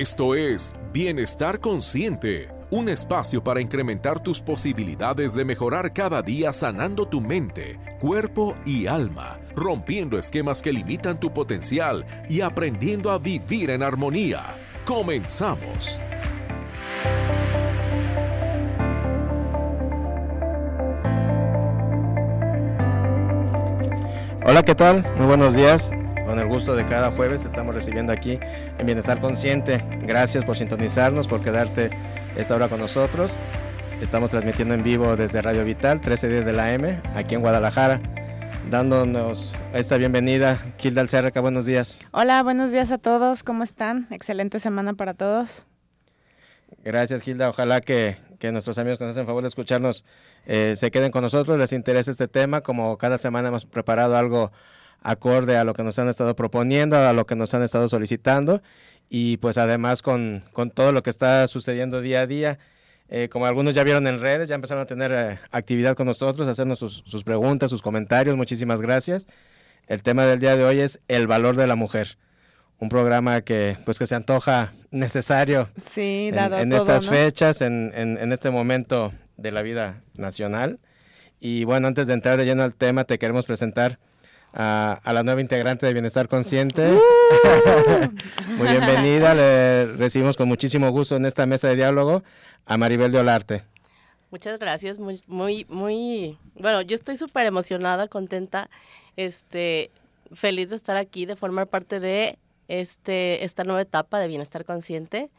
Esto es Bienestar Consciente, un espacio para incrementar tus posibilidades de mejorar cada día sanando tu mente, cuerpo y alma, rompiendo esquemas que limitan tu potencial y aprendiendo a vivir en armonía. Comenzamos. Hola, ¿qué tal? Muy buenos días. Con el gusto de cada jueves te estamos recibiendo aquí en Bienestar Consciente. Gracias por sintonizarnos, por quedarte esta hora con nosotros. Estamos transmitiendo en vivo desde Radio Vital, 13 días de la M, aquí en Guadalajara, dándonos esta bienvenida. Kilda Alcerreca, buenos días. Hola, buenos días a todos. ¿Cómo están? Excelente semana para todos. Gracias, Gilda. Ojalá que, que nuestros amigos que nos hacen favor de escucharnos eh, se queden con nosotros, les interese este tema. Como cada semana hemos preparado algo acorde a lo que nos han estado proponiendo, a lo que nos han estado solicitando y pues además con, con todo lo que está sucediendo día a día. Eh, como algunos ya vieron en redes, ya empezaron a tener eh, actividad con nosotros, hacernos sus, sus, preguntas, sus comentarios. Muchísimas gracias. El tema del día de hoy es el valor de la mujer. Un programa que pues que se antoja necesario sí, dado en, en todo, estas ¿no? fechas, en, en, en este momento de la vida nacional. Y bueno, antes de entrar de lleno al tema, te queremos presentar a, a, la nueva integrante de Bienestar Consciente. Uh. Muy bienvenida, le recibimos con muchísimo gusto en esta mesa de diálogo a Maribel de Olarte. Muchas gracias, muy, muy, muy, bueno, yo estoy súper emocionada, contenta, este, feliz de estar aquí, de formar parte de este, esta nueva etapa de Bienestar Consciente.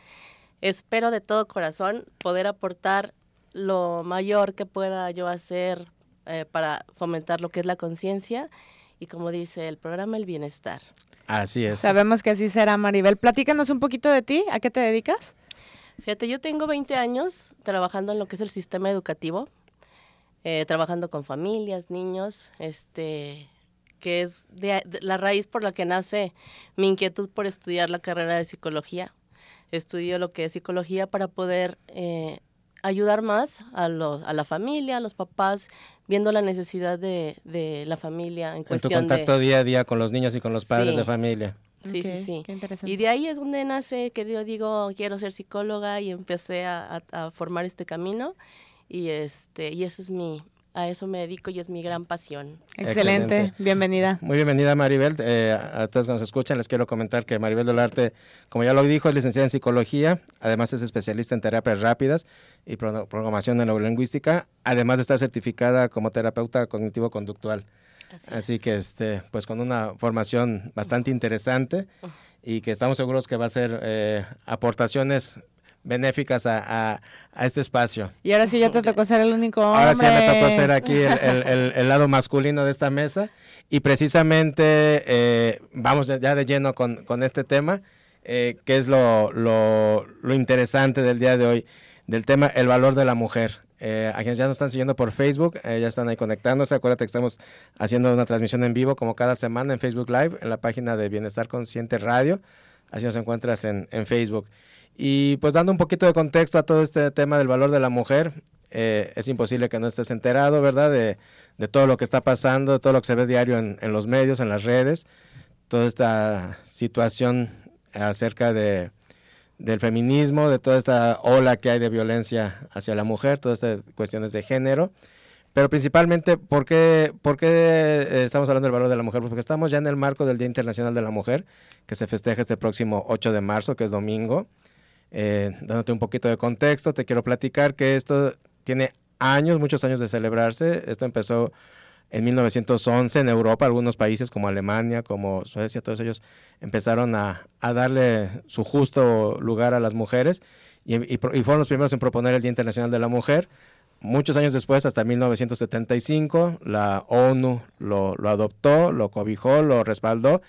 Espero de todo corazón poder aportar lo mayor que pueda yo hacer eh, para fomentar lo que es la conciencia y como dice el programa, el bienestar. Así es. Sabemos que así será, Maribel. Platícanos un poquito de ti, ¿a qué te dedicas? Fíjate, yo tengo 20 años trabajando en lo que es el sistema educativo, eh, trabajando con familias, niños, este, que es de, de la raíz por la que nace mi inquietud por estudiar la carrera de psicología. Estudio lo que es psicología para poder eh, ayudar más a, los, a la familia, a los papás, viendo la necesidad de, de la familia en cuestión En tu contacto de, día a día con los niños y con los padres Sí. de familia. Sí, sí, sí. Qué interesante. Y de ahí es donde nace que yo digo, quiero ser psicóloga y empecé a, a- a formar este camino y este y eso es mi a eso me dedico y es mi gran pasión. Excelente. Excelente. bienvenida. Muy bienvenida Maribel. Eh, a todos que nos escuchan les quiero comentar que Maribel Dolarte, como ya lo dijo, es licenciada en psicología, además es especialista en terapias rápidas y pro- programación neurolingüística, además de estar certificada como terapeuta cognitivo-conductual. Así, Así es. que este, pues con una formación bastante interesante y que estamos seguros que va a ser eh, aportaciones benéficas a, a- a este espacio. Y ahora sí ya te tocó ser el único hombre. Ahora sí me tocó ser aquí el, el- el- el lado masculino de esta mesa y precisamente eh, vamos ya- ya de lleno con, con este tema, eh, que es lo, lo- lo interesante del día de hoy, del tema el valor de la mujer. Eh, a quienes ya nos están siguiendo por Facebook, eh, ya están ahí conectándose. Acuérdate que estamos haciendo una transmisión en vivo como cada semana en Facebook Live, en la página de Bienestar Consciente Radio. Así nos encuentras en, en Facebook. Y pues dando un poquito de contexto a todo este tema del valor de la mujer, eh, es imposible que no estés enterado, ¿verdad? De, de, todo lo que está pasando, de todo lo que se ve diario en, en los medios, en las redes, toda esta situación acerca de, del feminismo, de toda esta ola que hay de violencia hacia la mujer, todas estas cuestiones de género. Pero principalmente, ¿por qué, ¿por qué eh, estamos hablando del valor de la mujer? Porque estamos ya en el marco del Día Internacional de la Mujer, que se festeja este próximo 8 de marzo, que es domingo. Eh, dándote un poquito de contexto, te quiero platicar que esto tiene años, muchos años de celebrarse. Esto empezó en 1911 en Europa, algunos países como Alemania, como Suecia, todos ellos empezaron a, a darle su justo lugar a las mujeres y, y, y, fueron los primeros en proponer el Día Internacional de la Mujer. Muchos años después, hasta 1975, la ONU lo, lo adoptó, lo cobijó, lo respaldó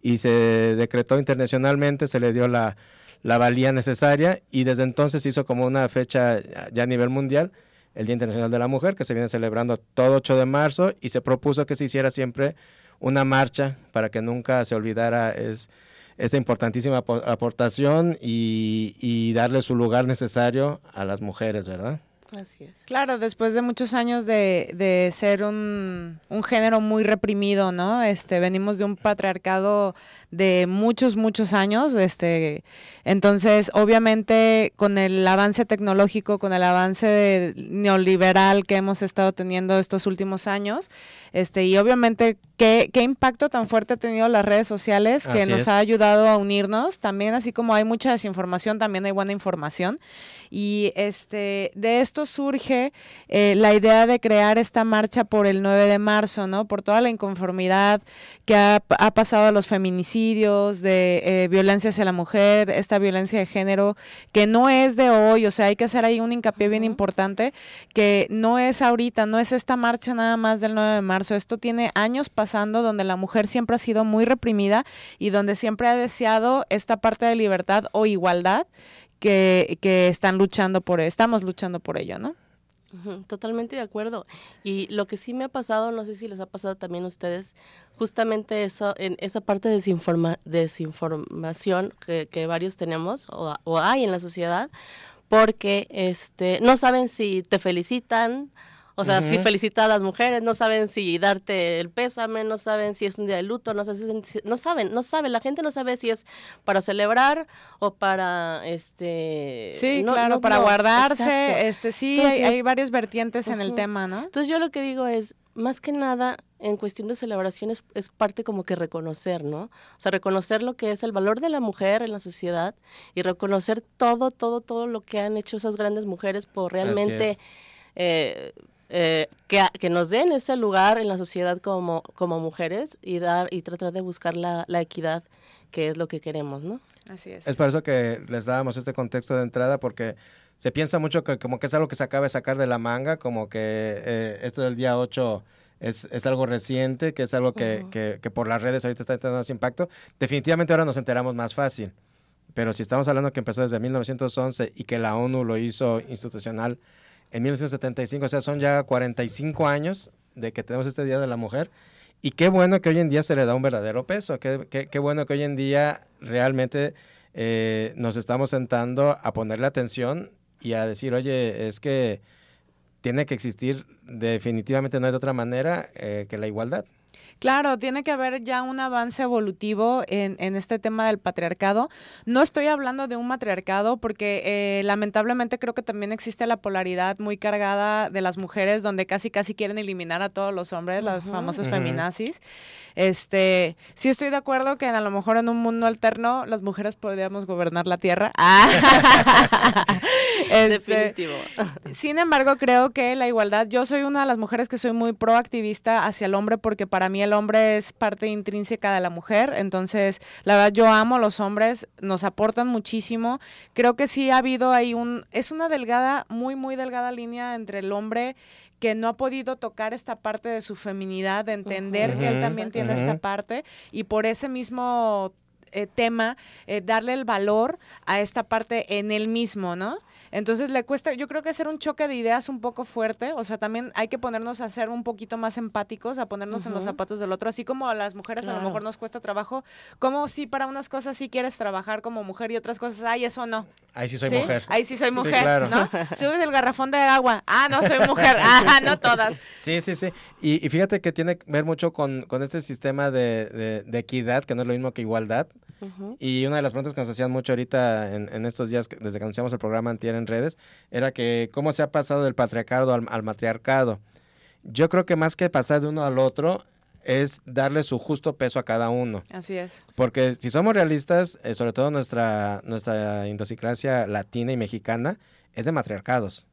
y se decretó internacionalmente, se le dio la, la valía necesaria y desde entonces se hizo como una fecha ya a nivel mundial el Día Internacional de la Mujer, que se viene celebrando todo 8 de marzo y se propuso que se hiciera siempre una marcha para que nunca se olvidara es, esta importantísima aportación y, y, darle su lugar necesario a las mujeres, ¿verdad? Así es. Claro, después de muchos años de, de ser un, un, género muy reprimido, ¿no? Este, venimos de un patriarcado de muchos, muchos años. Este, entonces, obviamente, con el avance tecnológico, con el avance neoliberal que hemos estado teniendo estos últimos años, este, y obviamente, ¿qué, qué impacto tan fuerte ha tenido las redes sociales que Así nos es. ha ayudado a unirnos. También, así como hay mucha desinformación, también hay buena información. Y este, de esto surge eh, la idea de crear esta marcha por el 9 de marzo, ¿no? Por toda la inconformidad que ha, ha pasado a los feminicidios, de eh, violencia hacia la mujer, esta violencia de género, que no es de hoy, o sea, hay que hacer ahí un hincapié bien importante, que no es ahorita, no es esta marcha nada más del 9 de marzo, esto tiene años donde la mujer siempre ha sido muy reprimida y donde siempre ha deseado esta parte de libertad o igualdad que, que están luchando por, estamos luchando por ello, ¿no? Totalmente de acuerdo. Y lo que sí me ha pasado, no sé si les ha pasado también a ustedes, justamente eso, en esa parte de desinforma- desinformación que, que varios tenemos o, o hay en la sociedad, porque este, no saben si te felicitan, o sea, si Ujú. felicitar a las mujeres, no saben si darte el pésame, no saben si es un día de luto, no, saben, no saben, no saben, la gente no sabe si es para celebrar o para, este... Sí, no- claro, no- para guardarse, exacto. este sí, hay, Entonces, hay varias vertientes en el tema, ¿no? Entonces yo lo que digo es, más que nada, en cuestión de celebraciones, es parte como que reconocer, ¿no? O sea, reconocer lo que es el valor de la mujer en la sociedad y reconocer todo, todo, todo lo que han hecho esas grandes mujeres por realmente eh, eh, que, que nos den ese lugar en la sociedad como, como mujeres y dar y tratar de buscar la, la equidad, que es lo que queremos, ¿no? Así es. Es por eso que les dábamos este contexto de entrada, porque se piensa mucho que como que es algo que se acaba de sacar de la manga, como que eh, esto del día 8 es, es algo reciente, que es algo que, que- que por las redes ahorita está teniendo más impacto. Definitivamente ahora nos enteramos más fácil. Pero si estamos hablando que empezó desde 1911 y que la ONU lo hizo institucional en 1975, o sea, son ya 45 años de que tenemos este Día de la Mujer. Y qué bueno que hoy en día se le da un verdadero peso, qué, qué- bueno que hoy en día realmente eh, nos estamos sentando a ponerle atención y a decir, oye, es que tiene que existir, definitivamente no hay de otra manera eh, que la igualdad. Claro, tiene que haber ya un avance evolutivo en, en este tema del patriarcado. No estoy hablando de un matriarcado porque eh, lamentablemente creo que también existe la polaridad muy cargada de las mujeres donde casi casi quieren eliminar a todos los hombres, las famosas feminazis. Este, sí estoy de acuerdo que a lo mejor en un mundo alterno las mujeres podríamos gobernar la tierra. Ah. Este, Definitivo. sin embargo, creo que la igualdad, yo soy una de las mujeres que soy muy proactivista hacia el hombre porque para mí el hombre es parte intrínseca de la mujer, entonces la verdad yo amo a los hombres, nos aportan muchísimo, creo que sí ha habido ahí un, es una delgada, muy, muy delgada línea entre el hombre que no ha podido tocar esta parte de su feminidad, de entender que él también tiene esta parte y por ese mismo eh, tema, eh, darle el valor a esta parte en él mismo, ¿no? Entonces le cuesta, yo creo que hacer un choque de ideas un poco fuerte, o sea, también hay que ponernos a ser un poquito más empáticos, a ponernos en los zapatos del otro, así como a las mujeres a lo Claro. mejor nos cuesta trabajo, como si para unas cosas sí quieres trabajar como mujer y otras cosas, ay, eso no. Ahí sí soy ¿sí? mujer. Ahí sí soy Sí, mujer, claro. ¿no? Subes el garrafón de agua, ah, no soy mujer, ah, no todas. Sí, sí, sí. Y, y fíjate que tiene que ver mucho con, con este sistema de, de- de equidad, que no es lo mismo que igualdad. Y una de las preguntas que nos hacían mucho ahorita en, en estos días, desde que anunciamos el programa Antier en redes, era que cómo se ha pasado del patriarcado al, al matriarcado. Yo creo que más que pasar de uno al otro, es darle su justo peso a cada uno. Así es. Porque si somos realistas, eh, sobre todo nuestra, nuestra idiosincrasia latina y mexicana, es de matriarcados.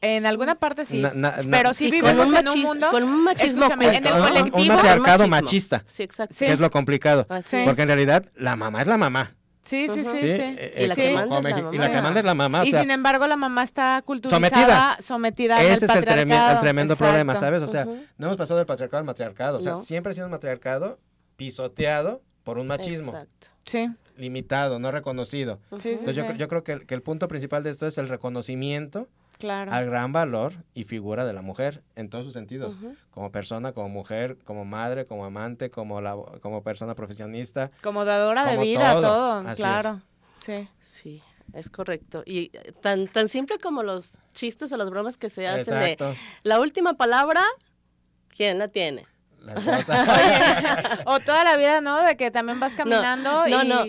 En alguna parte sí, Na- na- na- pero sí vivimos con un en un mundo... con un machismo escúchame, en el colectivo- un matriarcado machismo. machista, Sí, exacto. Sí. que es lo complicado. Así. Porque en realidad la mamá es la mamá. Sí, sí, sí, sí. Eh, Y la que manda es la mamá. Y o sea, sin embargo la mamá está culturizada, Sometida. sometida, ese al es el, treme- patriarcado. el tremendo Exacto. problema, ¿sabes? O sea, no hemos pasado del patriarcado al matriarcado. O sea, No. siempre ha sido un matriarcado pisoteado por un machismo. Exacto. Sí, Limitado, no reconocido. sí, sí, Entonces yo, yo creo que el, que el punto principal de esto es el reconocimiento claro. al gran valor y figura de la mujer en todos sus sentidos. Como persona, como mujer, como madre, como amante, como, la, como persona profesionista. Como dadora de vida, todo. claro. Sí. Sí. Es correcto. Y eh, tan, tan simple como los chistes o las bromas que se hacen Exacto. de la última palabra, ¿quién la tiene? La. Oye, o toda la vida, ¿no? De que también vas caminando no, y... no, no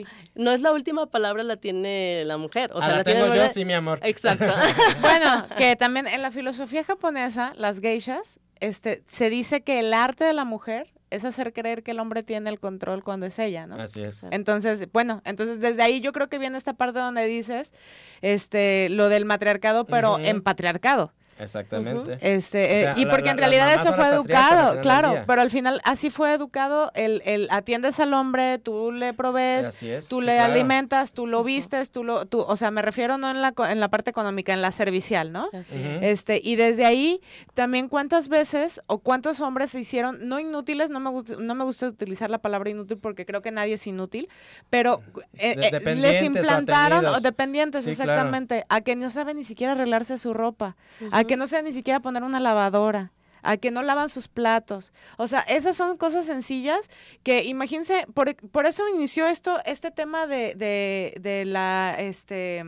es la última palabra la tiene la mujer. O Ah, sea, la tiene tengo el yo, sí, mi amor. Exacto. Bueno, que también en la filosofía japonesa, las geishas, este, se dice que el arte de la mujer es hacer creer que el hombre tiene el control cuando es ella, ¿no? Así es. Entonces, bueno, entonces desde ahí yo creo que viene esta parte donde dices este lo del matriarcado, pero Ujú. en patriarcado. Exactamente. Este, O eh, sea, y la- porque la- en realidad eso fue educado, claro, pero al final así fue educado el, el atiendes al hombre, tú le provees, Así es, tú sí, le claro. alimentas, tú lo vistes, tú lo, tú, o sea, me refiero no en la, co- en la parte económica, en la servicial, ¿no? Así es. Este, y desde ahí, también cuántas veces o cuántos hombres se hicieron, no inútiles, no me, gusta, no me gusta utilizar la palabra inútil porque creo que nadie es inútil, pero eh, eh, les implantaron, o dependientes, Sí, claro. exactamente, a que no saben ni siquiera arreglarse su ropa, a que no saben ni siquiera poner una lavadora. A que no lavan sus platos. O sea, esas son cosas sencillas que imagínense, por, por eso inició esto, este tema de, de, de la, este,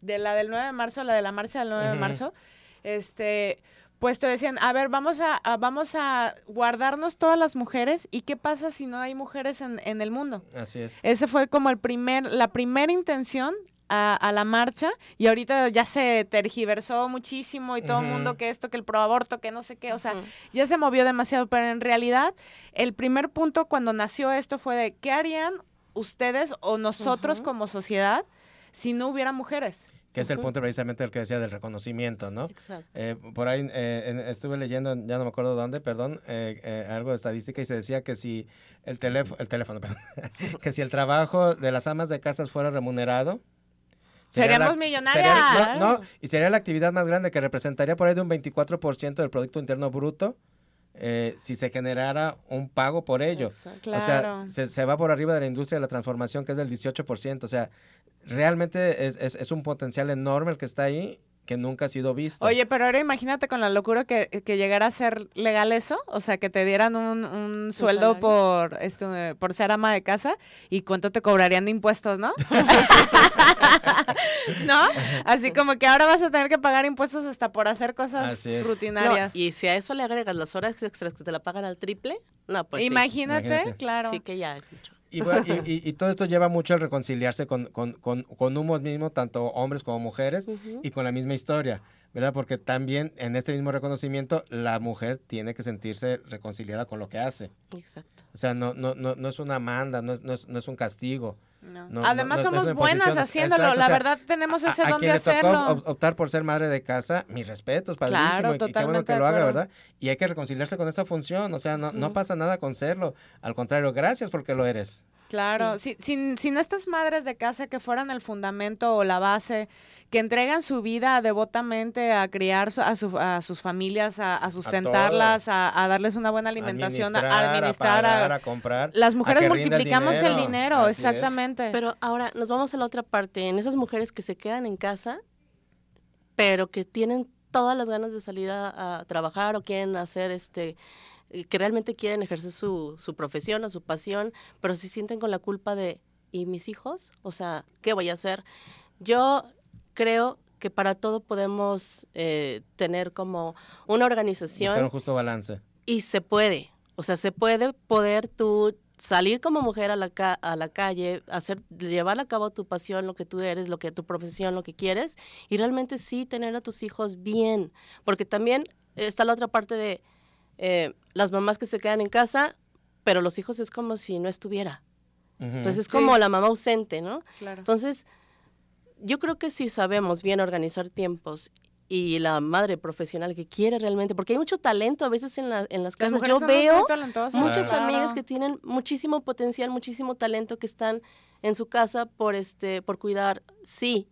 de la del 9 de marzo, la de la marcha del 9 de marzo, este, pues te decían, a ver, vamos a, a- vamos a guardarnos todas las mujeres y qué pasa si no hay mujeres en, en el mundo. Así es. Ese fue como el primer, la primera intención a, a la marcha y ahorita ya se tergiversó muchísimo y todo el mundo que esto, que el proaborto, que no sé qué, o sea, ya se movió demasiado, pero en realidad el primer punto cuando nació esto fue de qué harían ustedes o nosotros como sociedad si no hubiera mujeres. Que es el punto precisamente del que decía del reconocimiento, ¿no? Exacto. Eh, por ahí eh, en- estuve leyendo, ya no me acuerdo dónde, perdón, eh, eh, algo de estadística y se decía que si el teléfono, el teléfono, perdón, que si el trabajo de las amas de casas fuera remunerado, Seríamos la- millonarias. sería- no, no, y sería la actividad más grande que representaría por ahí de un 24% del Producto Interno Bruto eh, si se generara un pago por ello. Exacto. O sea, Claro. se, se va por arriba de la industria de la transformación, que es del 18%. O sea, realmente es, es- es un potencial enorme el que está ahí que nunca ha sido visto. Oye, pero ahora imagínate con la locura que, que llegara a ser legal eso, o sea, que te dieran un, un sueldo salario? por esto, eh, por ser ama de casa y cuánto te cobrarían de impuestos, ¿no? ¿No? Así como que ahora vas a tener que pagar impuestos hasta por hacer cosas. No, rutinarias. y si a eso le agregas las horas extras que te la pagan al triple, no, pues sí. imagínate, Imagínate. claro. Sí que ya es mucho. Y, bueno, y- y- todo esto lleva mucho al reconciliarse con, con, con, con uno mismo, tanto hombres como mujeres, y con la misma historia, ¿verdad? Porque también en este mismo reconocimiento la mujer tiene que sentirse reconciliada con lo que hace. Exacto. O sea, no, no, no, no es una manda, no es, no es, no es un castigo. No. No, Además no, somos buenas haciéndolo, exacto, la o sea, verdad tenemos ese a, a don de quien le tocó hacerlo. op- optar por ser madre de casa, mis respetos, padrísimo, Claro, y- qué bueno que de lo haga. ¿verdad? Y hay que reconciliarse con esa función, o sea, no, no Ujú. pasa nada con serlo, al contrario, gracias porque lo eres. Claro, si- sin, sin estas madres de casa que fueran el fundamento o la base, que entregan su vida devotamente a criar su- a, su- a sus familias, a, a sustentarlas, a, a darles una buena alimentación, a Administrar, administrar. a- pagar, a comprar. las mujeres el multiplicamos el dinero, es. exactamente. Pero ahora nos vamos a la otra parte, en esas mujeres que se quedan en casa, pero que tienen todas las ganas de salir a, a trabajar o quieren hacer este eh, que realmente quieren ejercer su, su profesión o su pasión, pero se sienten con la culpa de ¿y mis hijos? O sea, ¿qué voy a hacer? Yo creo que para todo podemos eh, tener como una organización Buscar un justo balance. y se puede, o sea, se puede poder tú salir como mujer a la, ca- a la calle, hacer, llevar a cabo tu pasión, lo que tú eres, lo que tu profesión, lo que quieres, y realmente sí tener a tus hijos bien, porque también está la otra parte de eh, las mamás que se quedan en casa, pero los hijos es como si no estuviera. Entonces es Sí. como la mamá ausente, ¿no? Claro. Entonces, yo creo que si sabemos bien organizar tiempos y la madre profesional que quiere realmente, porque hay mucho talento a veces en, la- en las casas. Yo veo muchas Claro. amigas que tienen muchísimo potencial, muchísimo talento que están en su casa por este, por cuidar. Sí,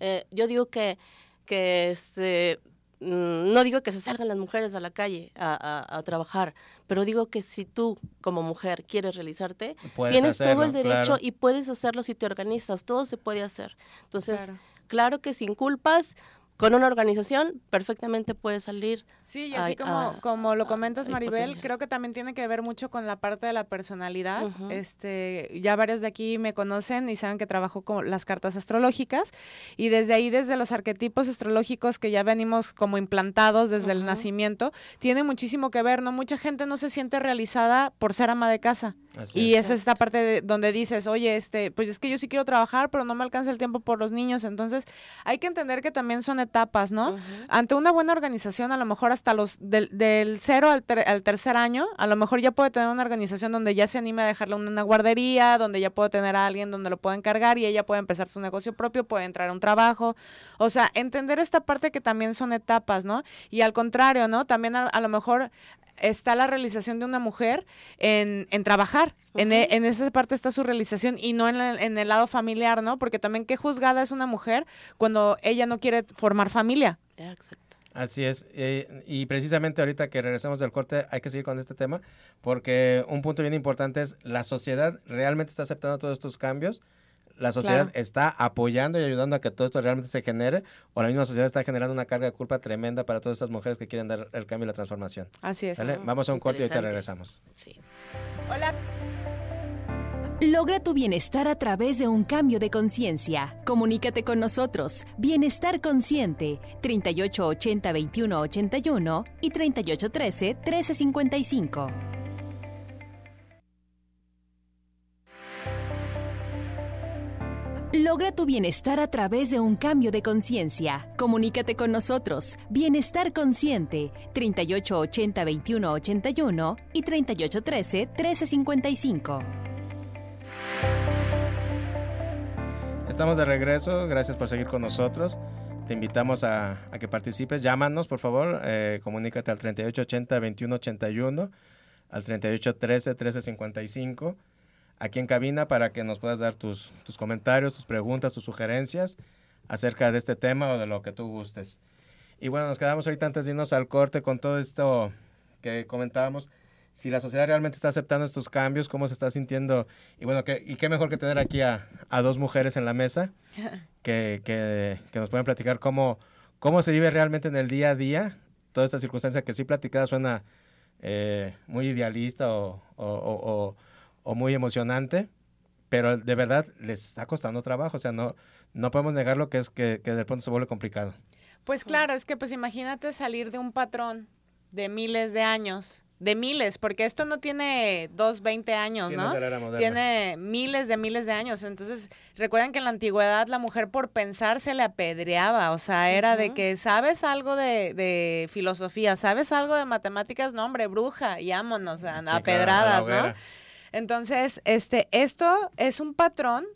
eh, yo digo que, que este, no digo que se salgan las mujeres a la calle a, a- a trabajar, pero digo que si tú como mujer quieres realizarte, Puedes tienes todo el derecho claro. y puedes hacerlo si te organizas, todo se puede hacer. Entonces, Claro. claro, que sin culpas, con una organización perfectamente puede salir. Sí, y así como, como lo comentas, Maribel, creo que también tiene que ver mucho con la parte de la personalidad. este, ya varios de aquí me conocen y saben que trabajo con las cartas astrológicas y desde ahí, desde los arquetipos astrológicos que ya venimos como implantados desde el nacimiento, tiene muchísimo que ver, ¿no? Mucha gente no se siente realizada por ser ama de casa. Y es esta parte donde dices, oye, este, pues es que yo sí quiero trabajar, pero no me alcanza el tiempo por los niños. Entonces, hay que entender que también son etapas, ¿no? Ante una buena organización, a lo mejor hasta los del, del cero al, al, tercer año, a lo mejor ya puede tener una organización donde ya se anime a dejarle una guardería, donde ya puede tener a alguien donde lo pueda encargar y ella puede empezar su negocio propio, puede entrar a un trabajo. O sea, entender esta parte que también son etapas, ¿no? Y al contrario, ¿no? También a, lo mejor está la realización de una mujer en, en trabajar. en, e, en, esa parte está su realización y no en, en, el lado familiar, ¿no? Porque también qué juzgada es una mujer cuando ella no quiere formar familia. Exacto. Así es, eh, y precisamente ahorita que regresamos del corte hay que seguir con este tema, porque un punto bien importante es la sociedad realmente está aceptando todos estos cambios, la sociedad está apoyando y ayudando a que todo esto realmente se genere, o la misma sociedad está generando una carga de culpa tremenda para todas estas mujeres que quieren dar el cambio y la transformación. Así es. Vamos a un corte y ahorita regresamos. Sí. Hola. Logra tu bienestar a través de un cambio de conciencia. Comunícate con nosotros. Bienestar Consciente, 3880-2181 y 3813-1355. Logra tu bienestar a través de un cambio de conciencia. Comunícate con nosotros. Bienestar Consciente, 3880-2181 y 3813-1355. Estamos de regreso, gracias por seguir con nosotros. Te invitamos a, que participes. Llámanos, por favor. Eh, comunícate al 3880-2181, al 3813-1355, aquí en cabina para que nos puedas dar tus, tus comentarios, tus preguntas, tus sugerencias acerca de este tema o de lo que tú gustes. Y bueno, nos quedamos ahorita antes de irnos al corte con todo esto que comentábamos si la sociedad realmente está aceptando estos cambios, cómo se está sintiendo. Y bueno, ¿qué, y qué mejor que tener aquí a, dos mujeres en la mesa que, que, nos pueden platicar cómo, cómo se vive realmente en el día a día toda esta circunstancia que sí platicada suena eh, muy idealista o, o, o, muy emocionante, pero de verdad les está costando trabajo. O sea, no, no podemos negar lo que es que, que de pronto se vuelve complicado. Pues claro, es que pues imagínate salir de un patrón de miles de años de miles, porque esto no tiene dos, veinte años, ¿no? tiene miles de miles de años. Entonces, recuerden que en la antigüedad la mujer por pensar se le apedreaba, o sea, era de que sabes algo de, de, filosofía, sabes algo de matemáticas, no, hombre, bruja, y vámonos, a pedradas, ¿no? Entonces, este, esto es un patrón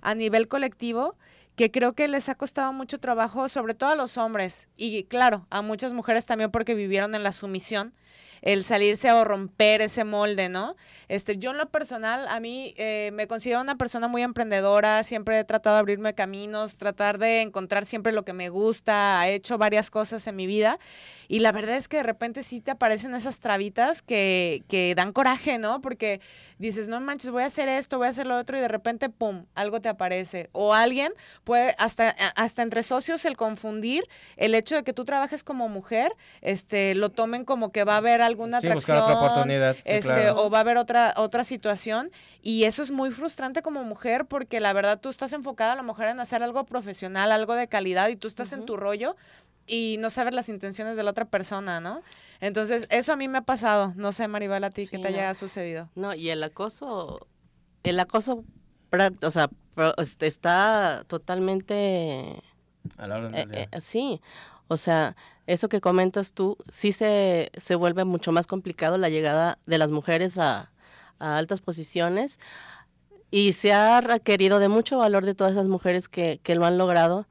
a nivel colectivo que creo que les ha costado mucho trabajo, sobre todo a los hombres, y claro, a muchas mujeres también porque vivieron en la sumisión el salirse o romper ese molde, ¿no? Este, yo en lo personal, a mí eh, me considero una persona muy emprendedora, siempre he tratado de abrirme caminos, tratar de encontrar siempre lo que me gusta, he hecho varias cosas en mi vida y la verdad es que de repente sí te aparecen esas trabitas que, que dan coraje, ¿no? Porque dices, no manches, voy a hacer esto, voy a hacer lo otro y de repente, ¡pum!, algo te aparece. O alguien puede, hasta, hasta entre socios, el confundir el hecho de que tú trabajes como mujer, este, lo tomen como que va a haber alguna sí, atracción. otra oportunidad. este, O va a haber otra, otra situación. Y eso es muy frustrante como mujer porque la verdad tú estás enfocada a lo mejor en hacer algo profesional, algo de calidad y tú estás en tu rollo y no saber las intenciones de la otra persona, ¿no? Entonces, eso a mí me ha pasado. No sé, Maribel, a ti, ¿qué te haya sucedido? No, y el acoso, el acoso, o sea, este, está totalmente... A la hora eh, eh, sí, o sea, eso que comentas tú, sí se, se vuelve mucho más complicado la llegada de las mujeres a, a altas posiciones y se ha requerido de mucho valor de todas esas mujeres que, que lo han logrado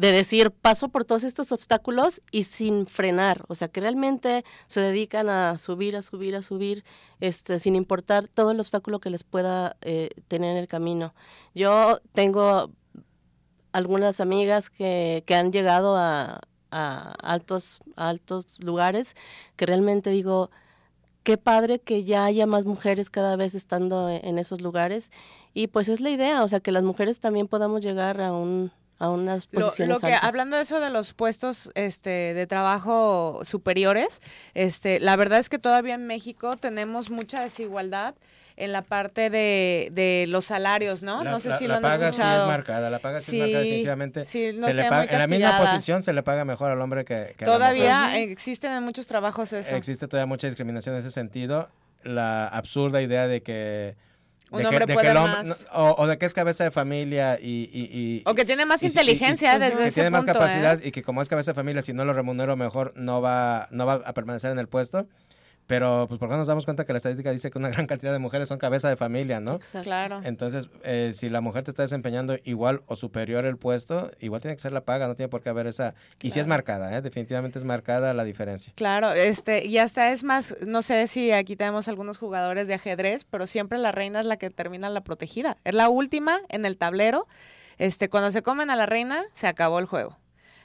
de decir, paso por todos estos obstáculos y sin frenar, o sea, que realmente se dedican a subir, a subir, a subir, este, sin importar todo el obstáculo que les pueda eh, tener en el camino. Yo tengo algunas amigas que, que han llegado a, a, altos, altos lugares que realmente digo, qué padre que ya haya más mujeres cada vez estando en esos lugares y pues es la idea, o sea, que las mujeres también podamos llegar a un a unas Lo, posiciones lo que altas. hablando de eso de los puestos este de trabajo superiores, este la verdad es que todavía en México tenemos mucha desigualdad en la parte de, de los salarios, ¿no? La- no sé la- si la lo han paga escuchado. sí es marcada, la paga sí, es marcada Sí, definitivamente. sí, no se le paga- muy en la misma posición se le paga mejor al hombre que, que a la Todavía mujer. existen en muchos trabajos eso. Existe todavía mucha discriminación en ese sentido. La absurda idea de que... Un de hombre que puede más. o, o de que es cabeza de familia y... y- y- o que tiene más y- inteligencia y- desde que ese tiene más punto, capacidad ¿eh? y que como es cabeza de familia, si no lo remunero mejor, no va, no va a permanecer en el puesto. Pero, pues, ¿por qué nos damos cuenta que la estadística dice que una gran cantidad de mujeres son cabeza de familia, ¿no? Exacto. Claro. Entonces, eh, si la mujer te está desempeñando igual o superior el puesto, igual tiene que ser la paga, no tiene por qué haber esa... Y si es marcada, ¿eh? definitivamente es marcada la diferencia. Claro, este, y hasta es más, no sé si aquí tenemos algunos jugadores de ajedrez, pero siempre la reina es la que termina la protegida. Es la última en el tablero. Este, cuando se comen a la reina, se acabó el juego.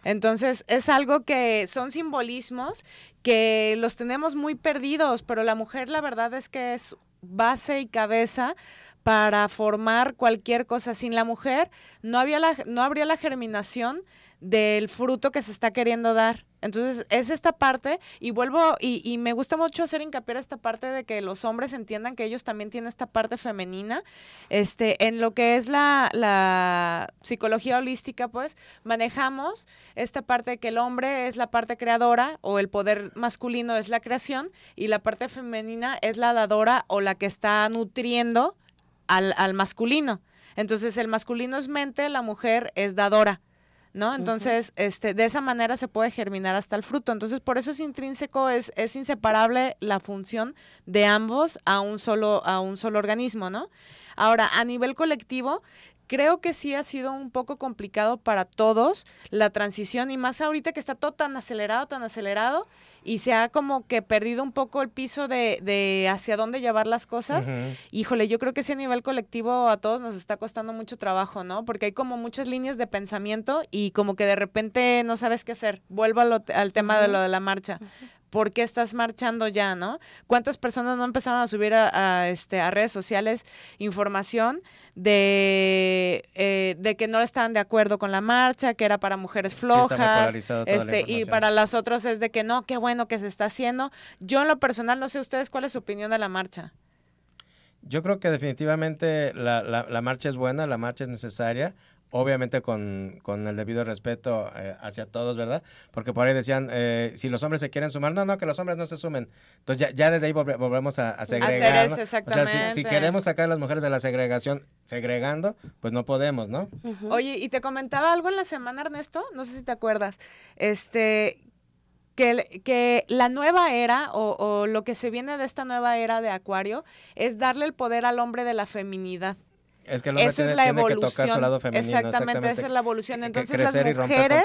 Entonces, es algo que son simbolismos que los tenemos muy perdidos, pero la mujer la verdad es que es base y cabeza para formar cualquier cosa. Sin la mujer no, había la, no habría la germinación del fruto que se está queriendo dar. Entonces, es esta parte, y vuelvo, y, y me gusta mucho hacer hincapié a esta parte de que los hombres entiendan que ellos también tienen esta parte femenina, este, en lo que es la, psicología holística, pues, manejamos esta parte de que el hombre es la parte creadora, o el poder masculino es la creación, y la parte femenina es la dadora o la que está nutriendo al masculino. Entonces, el masculino es mente, la mujer es dadora. ¿No? Entonces, este, de esa manera se puede germinar hasta el fruto. Entonces, por eso es intrínseco, es, es inseparable la función de ambos a un solo, a un solo organismo, ¿no? Ahora, a nivel colectivo, creo que sí ha sido un poco complicado para todos la transición, y más ahorita que está todo tan acelerado, tan acelerado, y se ha como que perdido un poco el piso de, de hacia dónde llevar las cosas. Híjole, yo creo que sí a nivel colectivo a todos nos está costando mucho trabajo, ¿no? Porque hay como muchas líneas de pensamiento y como que de repente no sabes qué hacer. Vuelvo a lo- al tema de lo de la marcha. ¿Por qué estás marchando ya, no? ¿Cuántas personas no empezaron a subir a, a, este, a redes sociales información de, eh, de que no estaban de acuerdo con la marcha, que era para mujeres flojas, este, y para las otras es de que no, qué bueno que se está haciendo. Yo en lo personal no sé ustedes cuál es su opinión de la marcha. Yo creo que definitivamente la, la- la marcha es buena, la marcha es necesaria, obviamente con, con el debido respeto eh, hacia todos, ¿verdad? Porque por ahí decían, eh, si los hombres se quieren sumar, no, no, que los hombres no se sumen. Entonces ya, ya desde ahí volve- volvemos a, a segregar. eso, ¿no? O sea, si- queremos sacar a las mujeres de la segregación segregando, pues no podemos, ¿no? Oye, y te comentaba algo en la semana, Ernesto, no sé si te acuerdas, este, que, que la nueva era o, o lo que se viene de esta nueva era de Acuario es darle el poder al hombre de la feminidad. Es que el hombre Eso tiene, es la que evolución. tocar su lado femenino. exactamente, esa es la evolución. Que- que Entonces las mujeres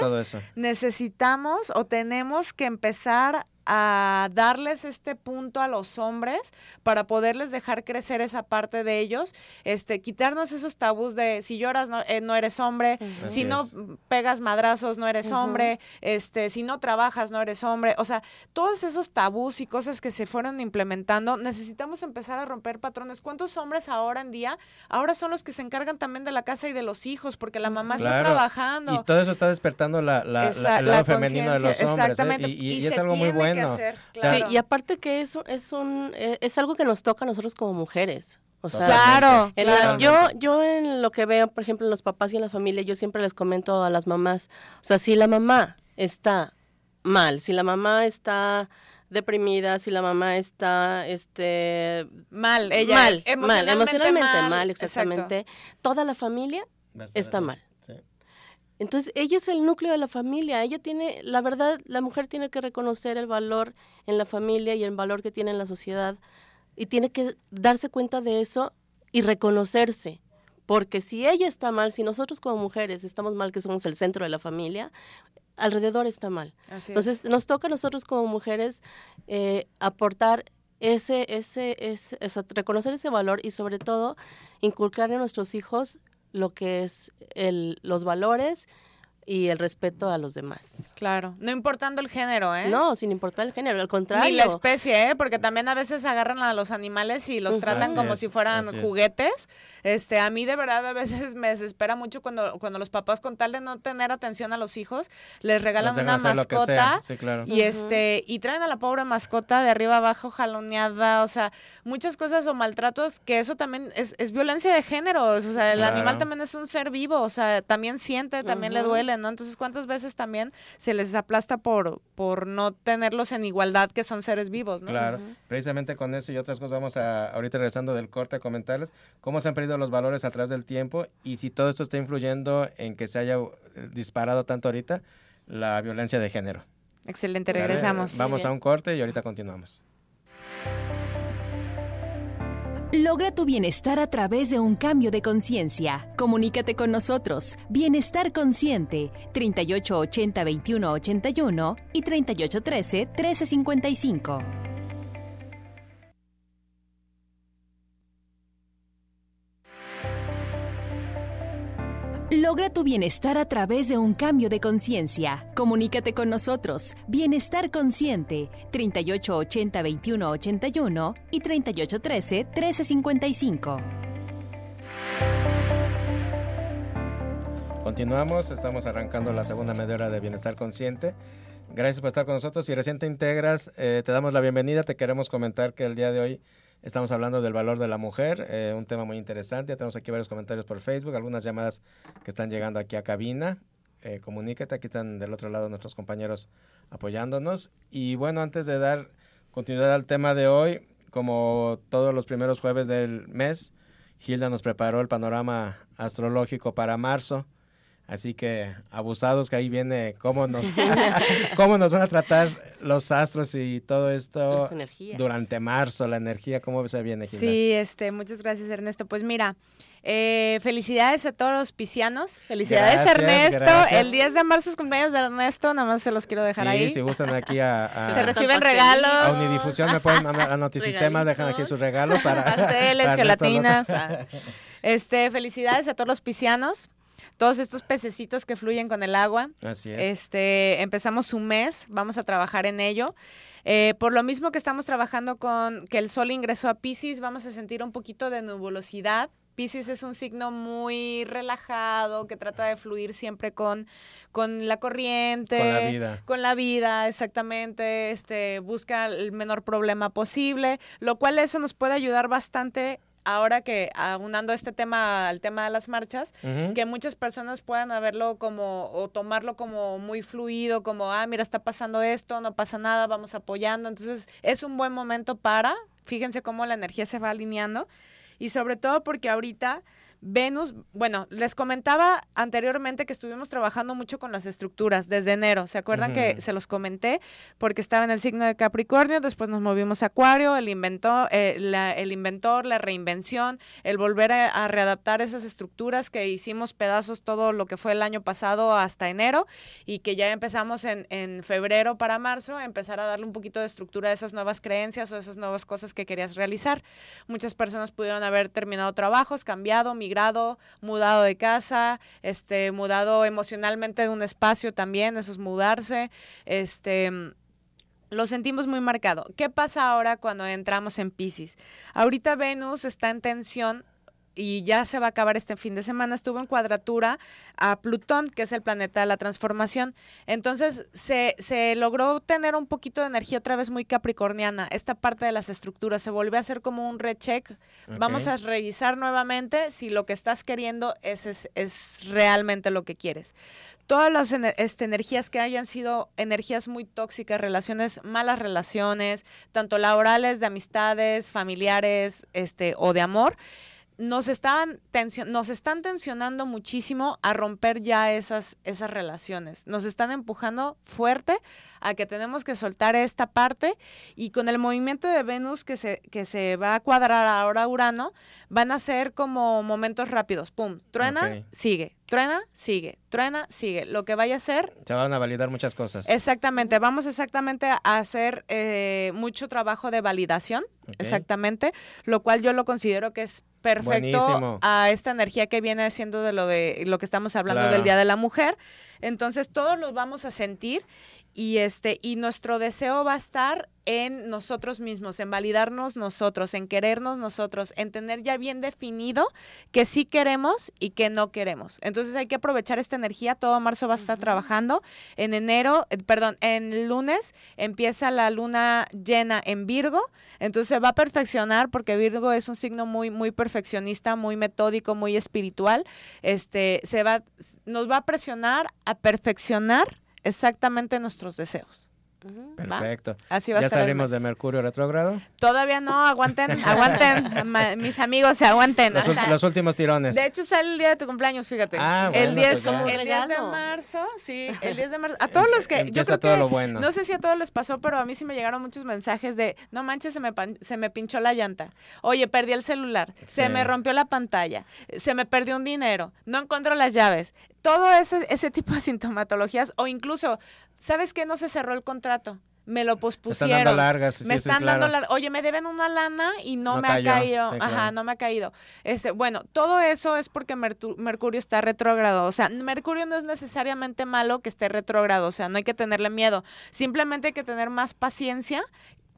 necesitamos o tenemos que empezar a darles este punto a los hombres para poderles dejar crecer esa parte de ellos, este, quitarnos esos tabús de si lloras no, eh, no eres hombre, si no pegas madrazos no eres hombre, este, si no trabajas no eres hombre, o sea, todos esos tabús y cosas que se fueron implementando, necesitamos empezar a romper patrones. ¿Cuántos hombres ahora en día ahora son los que se encargan también de la casa y de los hijos porque la mamá está trabajando? Y todo eso está despertando la, la- la- Esa- el la lado femenino de los hombres. ¿eh? exactamente, Y, y- y y es algo muy tiene que hacer, claro. Sí, y aparte que eso es un eh, es algo que nos toca a nosotros como mujeres. O sea, Claro, en la- claro. yo, yo en lo que veo, por ejemplo, en los papás y en la familia, yo siempre les comento a las mamás, o sea, si la mamá está mal, si la mamá está deprimida, si la mamá está este Mal, ella mal, mal, emocionalmente emocionalmente mal, mal, exactamente, toda la familia está mal. Entonces, ella es el núcleo de la familia. Ella tiene, la verdad, la mujer tiene que reconocer el valor en la familia y el valor que tiene en la sociedad. Y tiene que darse cuenta de eso y reconocerse. Porque si ella está mal, si nosotros como mujeres estamos mal, que somos el centro de la familia, alrededor está mal. Así es. Entonces, nos toca a nosotros como mujeres eh, aportar ese, ese, ese, o sea, reconocer ese valor y sobre todo inculcar en nuestros hijos lo que es el, los valores y el respeto a los demás. Claro, no importando el género, ¿eh? No, sin importar el género, al contrario. Ni la especie, ¿eh? Porque también a veces agarran a los animales y los tratan Así como es, si fueran juguetes. Este, a mí de verdad a veces me desespera mucho cuando, cuando los papás con tal de no tener atención a los hijos, les regalan una mascota sí, claro. y este y traen a la pobre mascota de arriba abajo jaloneada, o sea, muchas cosas o maltratos que eso también es, es violencia de género, o sea, el Claro. animal también es un ser vivo, o sea, también siente, también le duele, ¿no? Entonces, ¿cuántas veces también se les aplasta por por no tenerlos en igualdad que son seres vivos, ¿no? Claro, precisamente con eso y otras cosas vamos a, ahorita regresando del corte a comentarles cómo se han perdido los valores a través del tiempo y si todo esto está influyendo en que se haya eh, disparado tanto ahorita la violencia de género. Excelente, ¿Sale? regresamos. Vamos a un corte y ahorita continuamos. Logra tu bienestar a través de un cambio de conciencia. Comunícate con nosotros. Bienestar Consciente. 3880 2181 y 3813 Logra tu bienestar a través de un cambio de conciencia. Comunícate con nosotros. Bienestar Consciente. 3880 2181 y 3813 1355. Continuamos, estamos arrancando la segunda media hora de Bienestar Consciente. Gracias por estar con nosotros. Si recién te integras, eh, te damos la bienvenida. Te queremos comentar que el día de hoy estamos hablando del valor de la mujer, eh, un tema muy interesante. Ya tenemos aquí varios comentarios por Facebook, algunas llamadas que están llegando aquí a cabina. Eh, comunícate, aquí están del otro lado nuestros compañeros apoyándonos. Y bueno, antes de dar continuidad al tema de hoy, como todos los primeros jueves del mes, Hilda nos preparó el panorama astrológico para marzo. Así que abusados que ahí viene cómo nos, cómo nos van a tratar los astros y todo esto durante marzo, la energía, cómo se viene, Hilda. Sí, este, muchas gracias Ernesto. Pues mira, eh, felicidades a todos los piscianos. Felicidades Gracias, Ernesto. gracias. El 10 de marzo es cumpleaños de Ernesto, nada más se los quiero dejar Sí, ahí. si gustan aquí a, a- Se reciben regalos. a Unidifusión, me pueden mandar a Notisistema, dejan aquí sus regalos para pasteles, para gelatinas. Ah. Este, felicidades a todos los piscianos, todos estos pececitos que fluyen con el agua. Así es. Este, empezamos su mes, vamos a trabajar en ello. Eh, por lo mismo que estamos trabajando con que el sol ingresó a Pisces, vamos a sentir un poquito de nubulosidad. Pisces es un signo muy relajado, que trata de fluir siempre con, con la corriente. Con la vida. Con la vida, exactamente. Este, busca el menor problema posible, lo cual eso nos puede ayudar bastante ahora que aunando este tema al tema de las marchas, que muchas personas puedan verlo como o tomarlo como muy fluido, como, ah, mira, está pasando esto, no pasa nada, vamos apoyando. Entonces, es un buen momento para, fíjense cómo la energía se va alineando y sobre todo porque ahorita Venus, bueno, les comentaba anteriormente que estuvimos trabajando mucho con las estructuras desde enero. ¿Se acuerdan que se los comenté? Porque estaba en el signo de Capricornio, después nos movimos a Acuario, el inventor, eh, la, el inventor, la reinvención, el volver a, a readaptar esas estructuras que hicimos pedazos todo lo que fue el año pasado hasta enero y que ya empezamos en, en febrero para marzo, empezar a darle un poquito de estructura a esas nuevas creencias o esas nuevas cosas que querías realizar. Muchas personas pudieron haber terminado trabajos, cambiado, migrado, mudado de casa, este, mudado emocionalmente de un espacio también, eso es mudarse, este lo sentimos muy marcado. ¿Qué pasa ahora cuando entramos en Pisces? Ahorita Venus está en tensión y ya se va a acabar este fin de semana, estuvo en cuadratura a Plutón, que es el planeta de la transformación. Entonces se, se logró tener un poquito de energía otra vez muy capricorniana. Esta parte de las estructuras se volvió a hacer como un recheck. Vamos a revisar nuevamente si lo que estás queriendo es, es, es realmente lo que quieres todas las este, energías que hayan sido energías muy tóxicas, relaciones, malas relaciones, tanto laborales, de amistades, familiares, este, o de amor, nos estaban nos están tensionando muchísimo a romper ya esas, esas relaciones. Nos están empujando fuerte a que tenemos que soltar esta parte y con el movimiento de Venus que se, que se va a cuadrar ahora Urano, van a ser como momentos rápidos. Pum, truena, sigue, truena, sigue, truena, sigue. Lo que vaya a ser, Se van a validar muchas cosas. exactamente, vamos exactamente a hacer eh, mucho trabajo de validación, exactamente, lo cual yo lo considero que es perfecto Buenísimo. a esta energía que viene siendo de lo de lo que estamos hablando Claro. del Día de la Mujer. Entonces todos los vamos a sentir y este y nuestro deseo va a estar en nosotros mismos, en validarnos nosotros, en querernos nosotros, en tener ya bien definido que sí queremos y que no queremos. Entonces hay que aprovechar esta energía, todo marzo va a estar trabajando. En enero, eh, perdón, en lunes empieza la luna llena en Virgo, entonces se va a perfeccionar porque Virgo es un signo muy muy perfeccionista, muy metódico, muy espiritual. Este se va nos va a presionar a perfeccionar exactamente nuestros deseos. Perfecto. Así va a ¿Ya estar el salimos de. Mercurio retrógrado? Todavía no, aguanten, aguanten, ma- mis amigos, se aguanten. Los, últimos tirones. De hecho, sale el día de tu cumpleaños, fíjate. Ah, el, bueno, 10, pues ya. el 10 de marzo, sí, el 10 de marzo. A todos los que. Yo creo todo que, lo bueno. No sé si a todos les pasó, pero a mí sí me llegaron muchos mensajes de: no manches, se me, pan- se me pinchó la llanta. Oye, perdí el celular. Se me rompió la pantalla. Se me perdió un dinero. No encuentro las llaves. Todo ese, ese tipo de sintomatologías. O incluso, ¿sabes qué? No se cerró el contrato. Me lo Me pospusieron. están dando largas. sí, me están dando la, oye, me deben una lana y no, No me cayó, ha caído. sí, Ajá, no me ha caído. Este, bueno, todo eso es porque Mertu- Mercurio está retrógrado. O sea, Mercurio no es necesariamente malo que esté retrógrado. O sea, no hay que tenerle miedo. Simplemente hay que tener más paciencia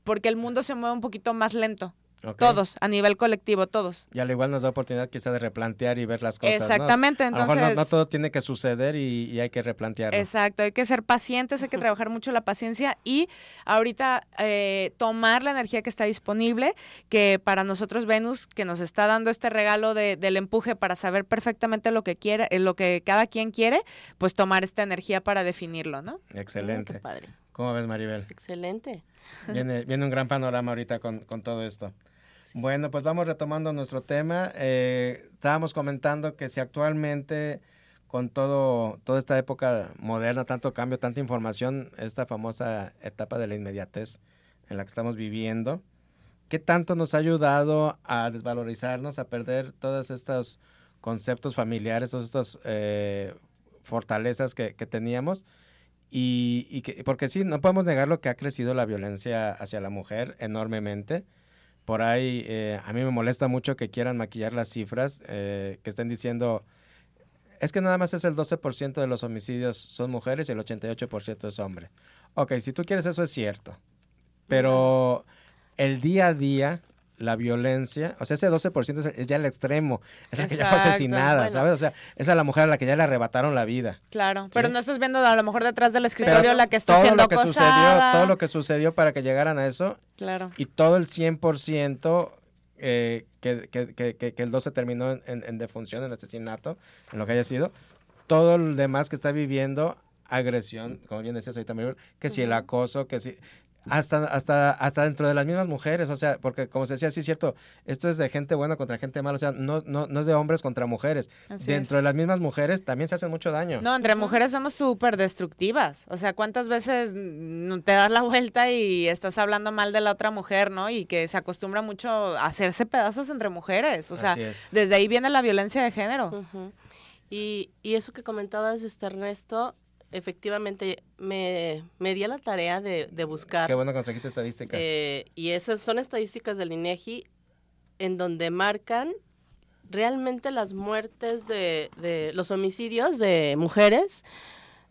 porque el mundo se mueve un poquito más lento. Todos, a nivel colectivo, todos. Y al igual nos da oportunidad quizá de replantear y ver las cosas. ¿no? Exactamente, A lo mejor entonces. no, no todo tiene que suceder y, y hay que replantearlo. Exacto, hay que ser pacientes, hay que trabajar mucho la paciencia y ahorita eh, tomar la energía que está disponible, que para nosotros Venus, que nos está dando este regalo de- del empuje para saber perfectamente lo que quiere, eh, lo que cada quien quiere, pues tomar esta energía para definirlo, ¿no? Qué Excelente. padre. ¿Cómo ves, Maribel? Excelente. Viene, viene un gran panorama ahorita con, con todo esto. Bueno, pues vamos retomando nuestro tema. Eh, estábamos comentando que si actualmente con todo toda esta época moderna, tanto cambio, tanta información, esta famosa etapa de la inmediatez en la que estamos viviendo, ¿qué tanto nos ha ayudado a desvalorizarnos, a perder todos estos conceptos familiares, todas estas eh, fortalezas que, teníamos? Y, y que, porque sí, no podemos negar lo que ha crecido la violencia hacia la mujer enormemente. Por ahí, eh, a mí me molesta mucho que quieran maquillar las cifras, eh, que estén diciendo, es que nada más es el 12% de los homicidios son mujeres y el 88% es hombre. Ok, si tú quieres eso es cierto, pero el día a día, la violencia, o sea, ese 12% es, es ya el extremo, es la que ya fue asesinada, bueno. ¿sabes? O sea, es a la mujer a la que ya le arrebataron la vida. Claro, pero no estás viendo a lo mejor detrás del Pero escritorio la que está todo siendo lo que sucedió, todo lo que sucedió para que llegaran a eso Claro. y todo el 100% eh, que, que, que, que- el 12 terminó en, en- defunción, en asesinato, en lo que haya sido, todo el demás que está viviendo agresión, como bien decías ahorita, que si el acoso, que si... Hasta, hasta, hasta dentro de las mismas mujeres, o sea, porque como se decía, sí es cierto, esto es de gente buena contra gente mala, o sea, no, no, no es de hombres contra mujeres. Así dentro es. de las mismas mujeres también se hacen mucho daño. No, entre mujeres somos súper destructivas. O sea, ¿cuántas veces te das la vuelta y estás hablando mal de la otra mujer, ¿no? Y que se acostumbra mucho a hacerse pedazos entre mujeres. O sea, Así es. desde ahí viene la violencia de género. Y, y eso que comentabas, este Ernesto, efectivamente me, me di a la tarea de, de buscar. Qué bueno que nos trajiste estadística. eh, y esas son estadísticas del INEGI en donde marcan realmente las muertes de, de los homicidios de mujeres,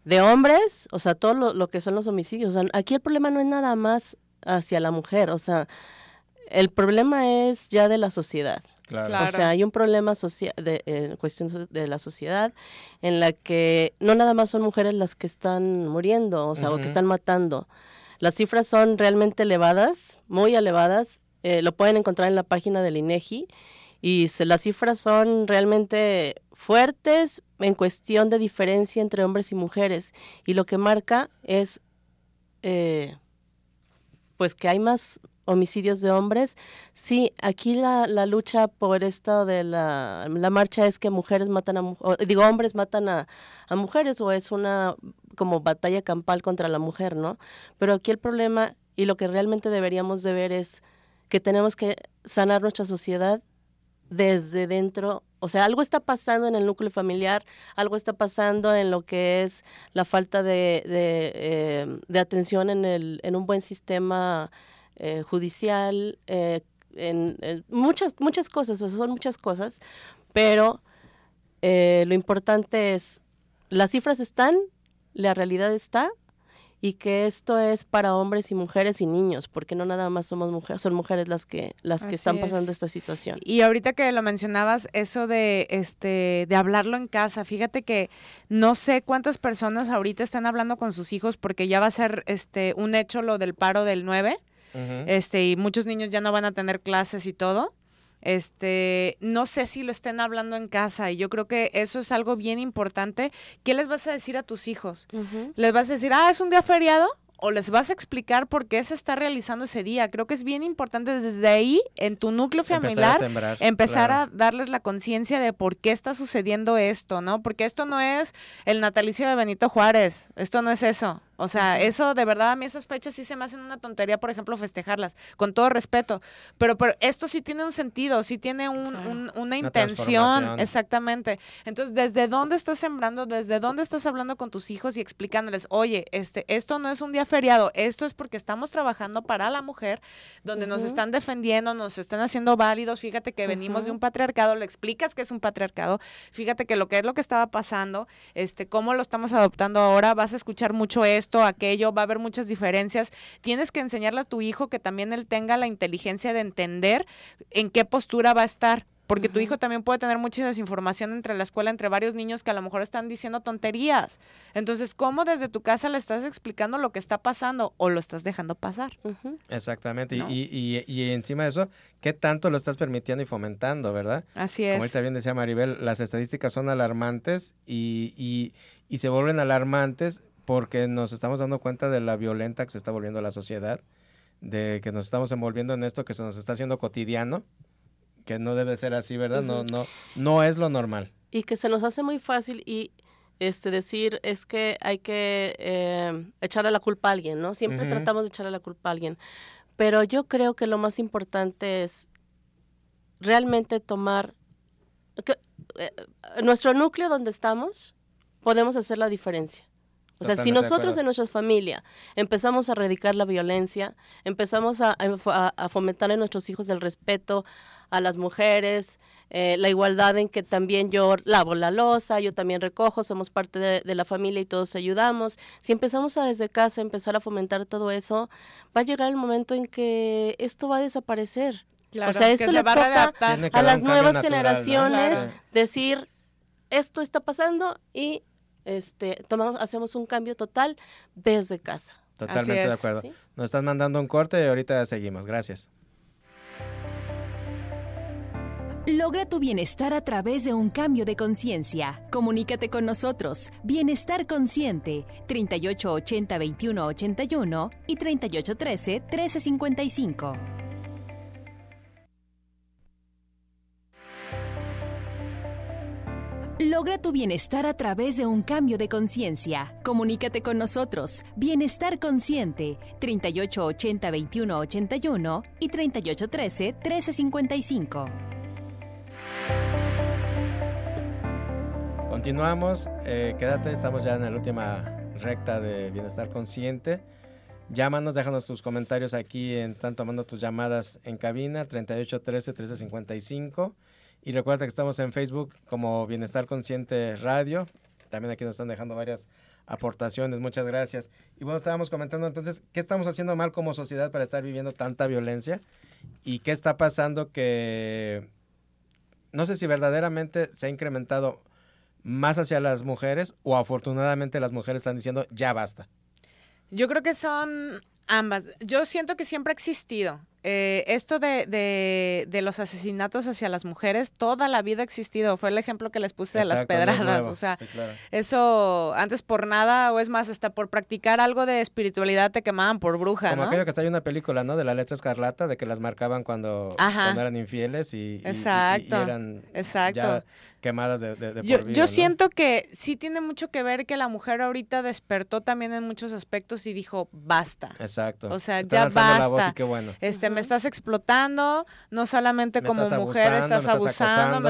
de hombres, o sea, todo lo, lo que son los homicidios. O sea, aquí el problema no es nada más hacia la mujer, o sea, el problema es ya de la sociedad. claro. claro. O sea, hay un problema socia- de en cuestión de la sociedad en la que no nada más son mujeres las que están muriendo, o sea, o que están matando. Las cifras son realmente elevadas, muy elevadas. eh, lo pueden encontrar en la página del INEGI y se- las cifras son realmente fuertes en cuestión de diferencia entre hombres y mujeres y lo que marca es eh, pues que hay más homicidios de hombres. Sí, aquí la, la lucha por esto de la, la marcha es que mujeres matan a digo hombres matan a, a mujeres o es una como batalla campal contra la mujer, ¿no? Pero aquí el problema y lo que realmente deberíamos de ver es que tenemos que sanar nuestra sociedad desde dentro, o sea, algo está pasando en el núcleo familiar, algo está pasando en lo que es la falta de, de, eh, de atención en, el, en un buen sistema eh, judicial, eh, en, en muchas, muchas cosas, o sea, son muchas cosas, pero eh, lo importante es, las cifras están, la realidad está y que esto es para hombres y mujeres y niños, porque no nada más somos mujeres, son mujeres las que las que están pasando esta situación. Y ahorita que lo mencionabas eso de este de hablarlo en casa, fíjate que no sé cuántas personas ahorita están hablando con sus hijos porque ya va a ser este un hecho lo del paro del 9. Este y muchos niños ya no van a tener clases y todo este, no sé si lo estén hablando en casa y yo creo que eso es algo bien importante. ¿Qué les vas a decir a tus hijos? ¿Les vas a decir, ah, es un día feriado? o les vas a explicar por qué se está realizando ese día. Creo que es bien importante desde ahí, en tu núcleo familiar, empezar a, darles la conciencia de por qué está sucediendo esto, ¿no? Porque esto no es el natalicio de Benito Juárez, esto no es eso. O sea, eso de verdad a mí esas fechas sí se me hacen una tontería, por ejemplo, festejarlas, con todo respeto. Pero, pero esto sí tiene un sentido, sí tiene un, una intención, exactamente. Entonces, ¿desde dónde estás sembrando? ¿Desde dónde estás hablando con tus hijos y explicándoles, oye, este, esto no es un día feriado, esto es porque estamos trabajando para la mujer, donde nos están defendiendo, nos están haciendo válidos, fíjate que venimos de un patriarcado, le explicas que es un patriarcado, fíjate que lo que es lo que estaba pasando, este, cómo lo estamos adoptando ahora, vas a escuchar mucho esto aquello, va a haber muchas diferencias. Tienes que enseñarle a tu hijo que también él tenga la inteligencia de entender en qué postura va a estar porque tu hijo también puede tener mucha desinformación entre la escuela, entre varios niños que a lo mejor están diciendo tonterías. Entonces, ¿cómo desde tu casa le estás explicando lo que está pasando o lo estás dejando pasar? Exactamente. Y, y, encima de eso, ¿qué tanto lo estás permitiendo y fomentando, verdad? Así es. Como ahorita bien decía Maribel, las estadísticas son alarmantes y, y se vuelven alarmantes porque nos estamos dando cuenta de la violenta que se está volviendo la sociedad, de que nos estamos envolviendo en esto que se nos está haciendo cotidiano, que no debe ser así, ¿verdad? No, no, no es lo normal. Y que se nos hace muy fácil y este decir es que hay que eh, echarle la culpa a alguien, ¿no? Siempre tratamos de echarle la culpa a alguien. Pero yo creo que lo más importante es realmente tomar eh, nuestro núcleo donde estamos, podemos hacer la diferencia. O sea, si nosotros en nuestra familia empezamos a erradicar la violencia, empezamos a, fomentar en nuestros hijos el respeto a las mujeres, eh, la igualdad en que también yo lavo la losa, yo también recojo, somos parte de, la familia y todos ayudamos. Si empezamos a desde casa empezar a fomentar todo eso, va a llegar el momento en que esto va a desaparecer. o sea, esto le toca a las nuevas generaciones decir, esto está pasando y este, tomamos, hacemos un cambio total desde casa. Totalmente de acuerdo. Nos están mandando un corte y ahorita seguimos. Gracias. Logra tu bienestar a través de un cambio de conciencia. Comunícate con nosotros. Bienestar Consciente, 3880-2181 y 3813-1355. Logra tu bienestar a través de un cambio de conciencia. Comunícate con nosotros. Bienestar Consciente, 3880-2181 y 3813-1355. Continuamos, eh, quédate, estamos ya en la última recta de Bienestar Consciente. Llámanos, déjanos tus comentarios aquí, en, están tomando tus llamadas en cabina, 3813-1355 y recuerda que estamos en Facebook como Bienestar Consciente Radio. También aquí nos están dejando varias aportaciones. Muchas gracias. Y bueno, estábamos comentando entonces, ¿qué estamos haciendo mal como sociedad para estar viviendo tanta violencia? ¿Y qué está pasando que no sé si verdaderamente se ha incrementado más hacia las mujeres o afortunadamente las mujeres están diciendo ya basta? Yo creo que son ambas. Yo siento que siempre ha existido. Eh, esto de, de, los asesinatos hacia las mujeres toda la vida ha existido. Fue el ejemplo que les puse de las pedradas. o sea, eso antes por nada, o es más, hasta por practicar algo de espiritualidad te quemaban por bruja. Como aquello que está en una película, ¿no? De la letra escarlata, de que las marcaban cuando, eran infieles y, Exacto. eran Exacto quemadas de, de, yo, yo siento que sí tiene mucho que ver que la mujer ahorita despertó también en muchos aspectos y dijo basta. Exacto. O sea, ya basta. Este, me estás explotando, no solamente como mujer estás, abusando,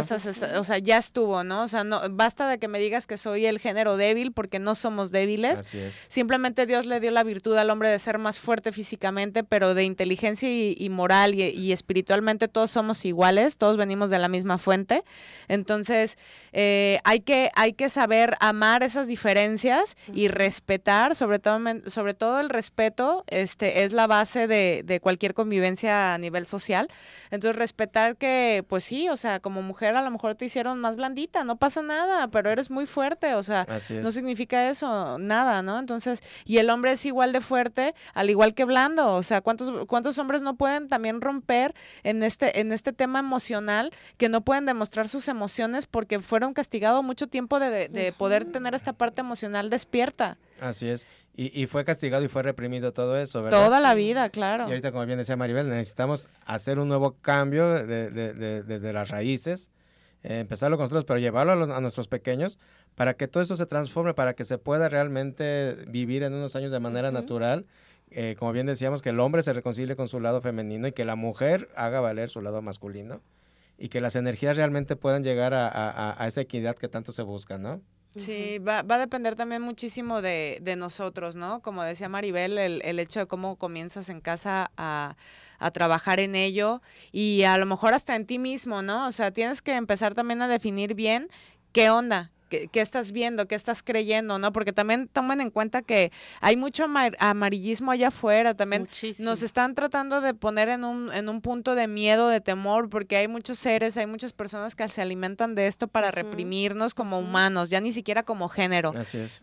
o sea, ya estuvo, ¿no? O sea, no basta de que me digas que soy el género débil porque no somos débiles. Así es. Simplemente Dios le dio la virtud al hombre de ser más fuerte físicamente, pero de inteligencia y, moral y espiritualmente todos somos iguales, todos venimos de la misma fuente. Entonces Entonces, eh, hay, que, hay que saber amar esas diferencias y respetar, sobre todo, sobre todo el respeto este, es la base de, de cualquier convivencia a nivel social. Entonces, respetar que, pues sí, o sea, como mujer a lo mejor te hicieron más blandita, no pasa nada, pero eres muy fuerte, o sea, no significa eso, nada, ¿no? Entonces, y el hombre es igual de fuerte, al igual que blando, o sea, ¿cuántos, cuántos hombres no pueden también romper en este, en este tema emocional, que no pueden demostrar sus emociones porque fueron castigados mucho tiempo de, de, poder tener esta parte emocional despierta? Así es. Y, y, fue castigado y fue reprimido todo eso, ¿verdad? Toda la vida, claro. Y ahorita, como bien decía Maribel, necesitamos hacer un nuevo cambio de, de, desde las raíces, eh, empezarlo con nosotros, pero llevarlo a, nuestros pequeños para que todo eso se transforme, para que se pueda realmente vivir en unos años de manera natural. Eh, como bien decíamos, que el hombre se reconcilie con su lado femenino y que la mujer haga valer su lado masculino y que las energías realmente puedan llegar a, a, a esa equidad que tanto se busca, ¿no? Sí, va, va a depender también muchísimo de, de nosotros, ¿no? Como decía Maribel, el, el hecho de cómo comienzas en casa a, a trabajar en ello y a lo mejor hasta en ti mismo, ¿no? O sea, tienes que empezar también a definir bien qué onda, qué, estás viendo, qué estás creyendo, ¿no? Porque también tomen en cuenta que hay mucho amarillismo allá afuera, también nos están tratando de poner en un, en un punto de miedo, de temor, porque hay muchos seres, hay muchas personas que se alimentan de esto para reprimirnos como humanos, ya ni siquiera como género,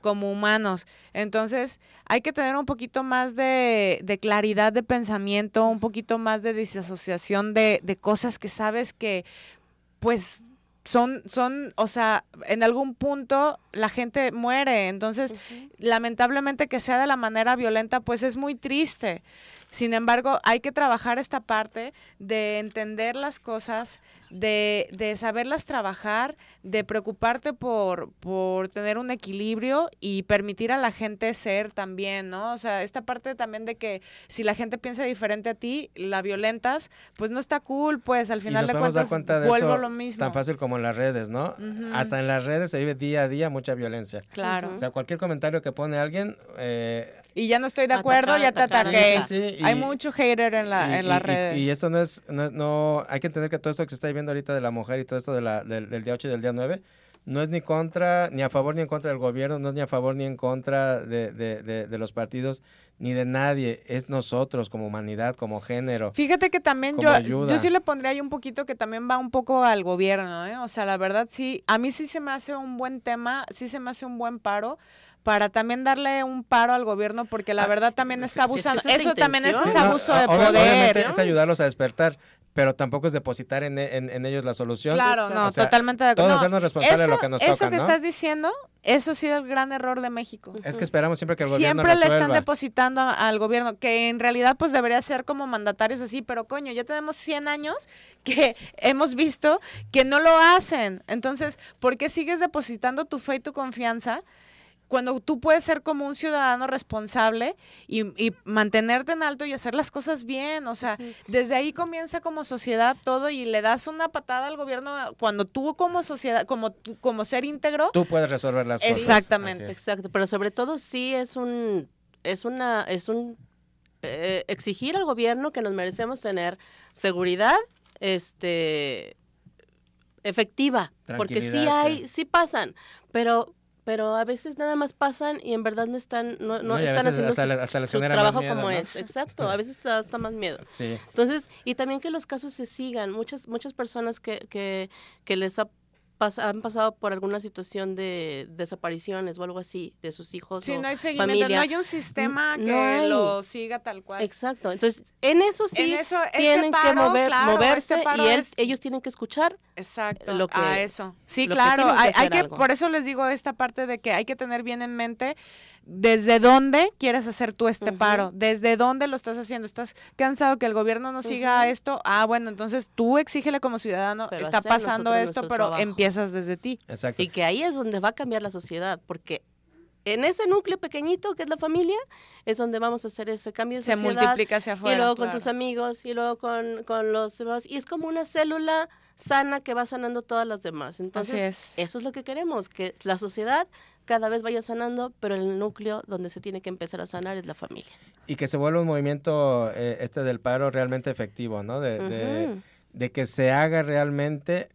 como humanos. Entonces, hay que tener un poquito más de, de claridad de pensamiento, un poquito más de disasociación de, de cosas que sabes que pues son, son, o sea, en algún punto la gente muere, entonces lamentablemente que sea de la manera violenta, pues es muy triste. Sin embargo, hay que trabajar esta parte de entender las cosas, de, de saberlas trabajar, de preocuparte por, por tener un equilibrio y permitir a la gente ser también, ¿no? O sea, esta parte también de que si la gente piensa diferente a ti, la violentas, pues no está cool, pues al final de cuentas vuelvo lo mismo. Tan fácil como en las redes, ¿no? Hasta en las redes se vive día a día mucha violencia. Claro. O sea, cualquier comentario que pone alguien... Eh, y ya no estoy de acuerdo, ya te ataqué. Hay mucho hater en, la, en las redes. Y, esto no es, no, hay que entender que todo esto que se está viviendo ahorita de la mujer y todo esto de la, del, día 8 y del día 9, no es ni contra, ni a favor ni en contra del gobierno, no es ni a favor ni en contra de, de, de, los partidos, ni de nadie, es nosotros como humanidad, como género. Fíjate que también yo, yo sí le pondría ahí un poquito que también va un poco al gobierno, ¿eh? o sea, la verdad sí, a mí sí se me hace un buen tema, sí se me hace un buen paro, para también darle un paro al gobierno porque la ah, verdad también está abusando. eso también es ese abuso de poder. es ayudarlos a despertar pero tampoco es depositar en, en, ellos la solución. Claro, no, totalmente de acuerdo. Todos hacernos responsables de lo que nos toca, Eso que estás diciendo, eso ha sido el gran error de México. Es que esperamos siempre que el gobierno Siempre le están depositando al gobierno, que en realidad pues debería ser como mandatarios así, pero coño, ya tenemos 100 años que hemos visto que no lo hacen. Entonces, ¿por qué sigues depositando tu fe y tu confianza? Cuando tú puedes ser como un ciudadano responsable y, mantenerte en alto y hacer las cosas bien, o sea, desde ahí comienza como sociedad todo y le das una patada al gobierno cuando tú como sociedad, como como ser íntegro, tú puedes resolver las cosas. Exactamente, exacto, pero sobre todo sí es un es una es un eh, exigir al gobierno que nos merecemos tener seguridad, este efectiva, porque sí hay, sí pasan, pero pero a veces nada más pasan y en verdad no están no, no, están haciendo su, trabajo como es. exacto a veces te da hasta más miedo. Sí. entonces y también que los casos se sigan. Muchas muchas personas que, que, que les ha han pasado por alguna situación de desapariciones o algo así de sus hijos. Sí, no hay seguimiento, no hay un sistema que lo siga tal cual. Exacto, entonces en eso sí tienen que mover, moverse y ellos tienen que escuchar. Exacto, lo que, a eso. Sí, claro, hay, que, por eso les digo esta parte de que hay que tener bien en mente desde dónde quieres hacer tú este paro, desde dónde lo estás haciendo. ¿Estás cansado que el gobierno no siga esto? Ah, bueno, entonces tú exígele como ciudadano, está pasando esto, pero empiezas desde ti. Exacto. Y que ahí es donde va a cambiar la sociedad, porque en ese núcleo pequeñito que es la familia, es donde vamos a hacer ese cambio de Se multiplica hacia afuera. Y luego con tus amigos, y luego con, con, los demás. Y es como una célula sana que va sanando todas las demás. Entonces, eso es lo que queremos, que la sociedad cada vez vaya sanando, pero el núcleo donde se tiene que empezar a sanar es la familia. Y que se vuelva un movimiento eh, este del paro realmente efectivo, ¿no? De, de, que se haga realmente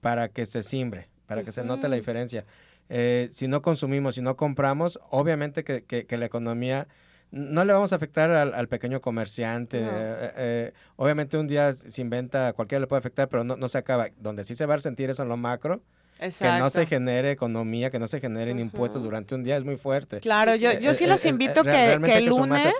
para que se simbre. para que se note la diferencia. Eh, si no consumimos, si no compramos, obviamente que, que, la economía no le vamos a afectar al, pequeño comerciante. Eh, eh, obviamente un día se inventa, cualquiera le puede afectar, pero no, no, se acaba. Donde sí se va a sentir eso en lo macro, que no se genere economía, que no se generen impuestos durante un día es muy fuerte. Claro, yo, yo sí los invito que, que el lunes,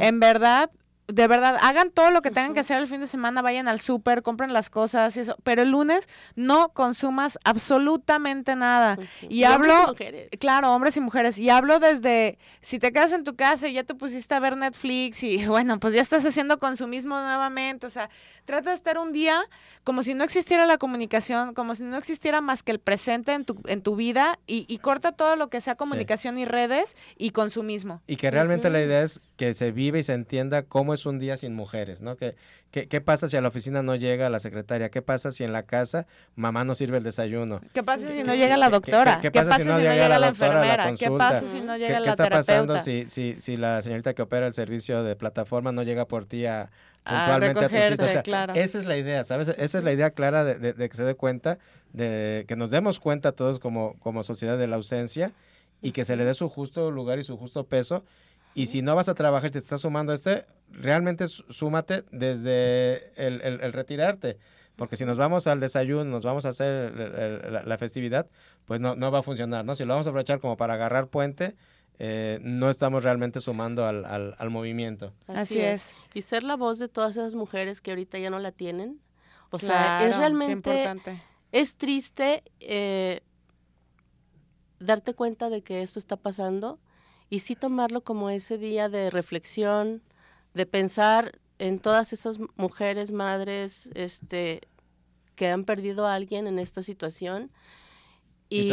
en verdad, de verdad, hagan todo lo que tengan que hacer el fin de semana, vayan al súper, compren las cosas y eso, pero el lunes no consumas absolutamente nada. Y, hablo, claro, hombres y mujeres, y hablo desde, si te quedas en tu casa y ya te pusiste a ver Netflix y bueno, pues ya estás haciendo consumismo nuevamente, o sea, trata de estar un día como si no existiera la comunicación, como si no existiera más que el presente en tu, en tu vida y, corta todo lo que sea comunicación y redes y consumismo. Y que realmente la idea es que se vive y se entienda cómo es un día sin mujeres, ¿no? ¿Qué, qué, pasa si a la oficina no llega la secretaria? ¿Qué pasa si en la casa mamá no sirve el desayuno? ¿Qué pasa si no llega la doctora? ¿Qué, pasa, si no, llega, la, enfermera? ¿Qué pasa si no llega la terapeuta? ¿Qué está pasando si, si, si la señorita que opera el servicio de plataforma no llega por ti a, puntualmente a, tu cita? O sea, Esa es la idea, ¿sabes? Esa es la idea clara de, de, que se dé cuenta, de que nos demos cuenta todos como, como sociedad de la ausencia y que se le dé su justo lugar y su justo peso y si no vas a trabajar y te estás sumando a este, realmente súmate desde el, retirarte. Porque si nos vamos al desayuno, nos vamos a hacer la, festividad, pues no, no va a funcionar, ¿no? Si lo vamos a aprovechar como para agarrar puente, eh, no estamos realmente sumando al, al, movimiento. Así, es. Y ser la voz de todas esas mujeres que ahorita ya no la tienen. O sea, es realmente... Importante. Es triste eh, darte cuenta de que esto está pasando y sí tomarlo como ese día de reflexión, de pensar en todas esas mujeres, madres, este, que han perdido a alguien en esta situación y,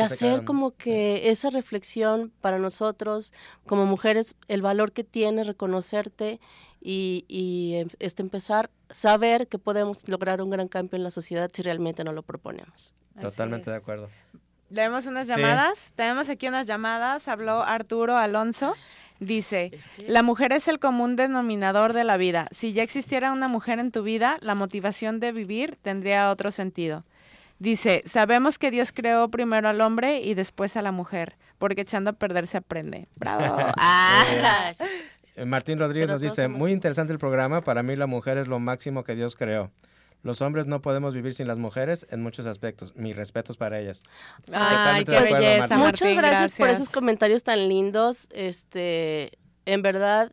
hacer como que esa reflexión para nosotros como mujeres, el valor que tiene reconocerte y, y em, este, empezar a saber que podemos lograr un gran cambio en la sociedad si realmente no lo proponemos. Totalmente de acuerdo. Leemos unas llamadas. Tenemos aquí unas llamadas. Habló Arturo Alonso. Dice, la mujer es el común denominador de la vida. Si ya existiera una mujer en tu vida, la motivación de vivir tendría otro sentido. Dice, sabemos que Dios creó primero al hombre y después a la mujer, porque echando a perder se aprende. Bravo. ah. Eh, Martín Rodríguez nos dice, muy interesante el programa, para mí la mujer es lo máximo que Dios creó. Los hombres no podemos vivir sin las mujeres en muchos aspectos. Mis respetos para ellas. Ay, qué belleza. Muchas gracias, por esos comentarios tan lindos. Este, en verdad,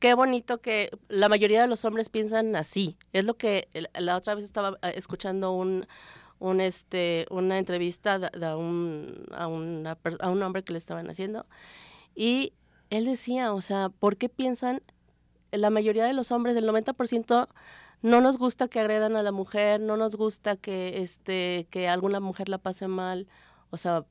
qué bonito que la mayoría de los hombres piensan así. Es lo que la otra vez estaba eh, escuchando un, un este, una entrevista de, un, a, una, a un hombre que le estaban haciendo y él decía, o sea, ¿por qué piensan la mayoría de los hombres, el 90% no nos gusta que agredan a la mujer, no nos gusta que este que alguna mujer la pase mal, o sea,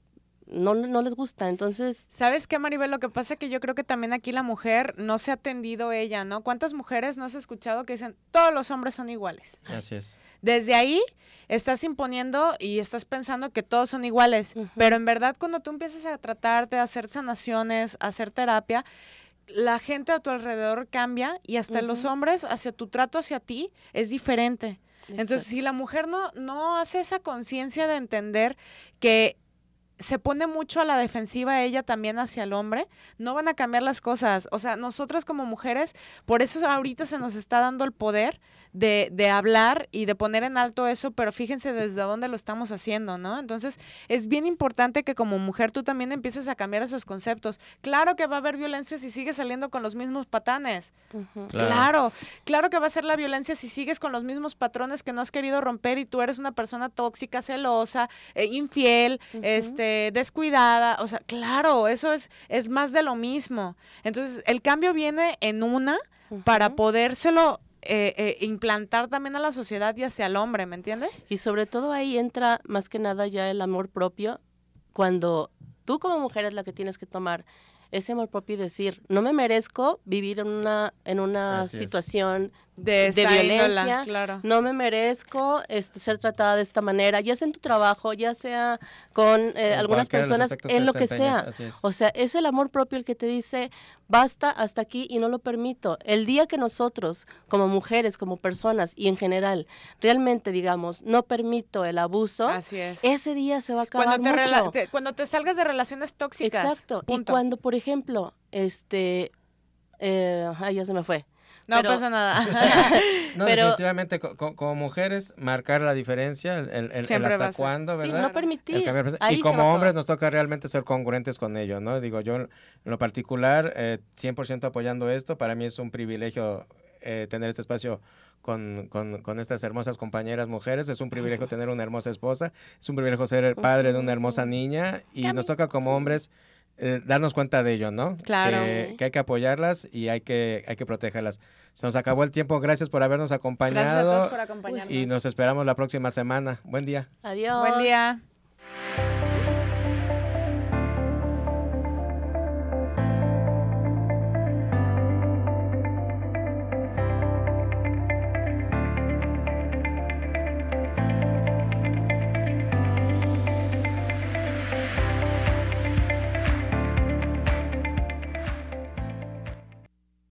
no, no les gusta, entonces... ¿Sabes qué, Maribel? Lo que pasa es que yo creo que también aquí la mujer no se ha atendido ella, ¿no? ¿Cuántas mujeres no has escuchado que dicen, todos los hombres son iguales? Así es. Desde ahí estás imponiendo y estás pensando que todos son iguales, pero en verdad cuando tú empiezas a tratarte, a hacer sanaciones, a hacer terapia, la gente a tu alrededor cambia y hasta los hombres hacia tu trato hacia ti es diferente. Entonces, si la mujer no, no hace esa conciencia de entender que se pone mucho a la defensiva ella también hacia el hombre, no van a cambiar las cosas. O sea, nosotras como mujeres, por eso ahorita se nos está dando el poder de, de, hablar y de poner en alto eso, pero fíjense desde dónde lo estamos haciendo, ¿no? Entonces, es bien importante que como mujer tú también empieces a cambiar esos conceptos. Claro que va a haber violencia si sigues saliendo con los mismos patanes. claro. claro, que va a ser la violencia si sigues con los mismos patrones que no has querido romper y tú eres una persona tóxica, celosa, eh, infiel, este, descuidada. O sea, claro, eso es, es más de lo mismo. Entonces, el cambio viene en una para podérselo eh, eh, implantar también a la sociedad y hacia el hombre, ¿me entiendes? Y sobre todo ahí entra más que nada ya el amor propio, cuando tú como mujer es la que tienes que tomar ese amor propio y decir, no me merezco vivir en una, en una situación de esta índola, violencia. claro. No me merezco este, ser tratada de esta manera, ya sea en tu trabajo, ya sea con eh, algunas de personas, en lo que sea. O sea, es el amor propio el que te dice, basta hasta aquí y no lo permito. El día que nosotros, como mujeres, como personas y en general, realmente digamos, no permito el abuso, Así es. ese día se va a acabar cuando te, mucho. te- cuando te salgas de relaciones tóxicas. Exacto. Y cuando, por ejemplo, este, eh, ay, ya se me fue. No pero- pasa nada. No, Pero- definitivamente, co- co- como mujeres, marcar la diferencia, el, hasta cuándo, Sí, ¿verdad? no El permitir. y como hombres nos toca realmente ser congruentes con ello, ¿no? Digo, yo en lo particular, eh, 100% apoyando esto, para mí es un privilegio eh, tener este espacio con, con- con estas hermosas compañeras mujeres, es un privilegio tener una hermosa esposa, es un privilegio ser el padre de una hermosa niña y nos toca como hombres eh, darnos cuenta de ello, ¿no? Claro. Que, que hay que apoyarlas y hay que, hay que protegerlas. Se nos acabó el tiempo, gracias por habernos Gracias a acompañado todos por acompañarnos. y nos esperamos la próxima semana. Buen día. Adiós. Buen día.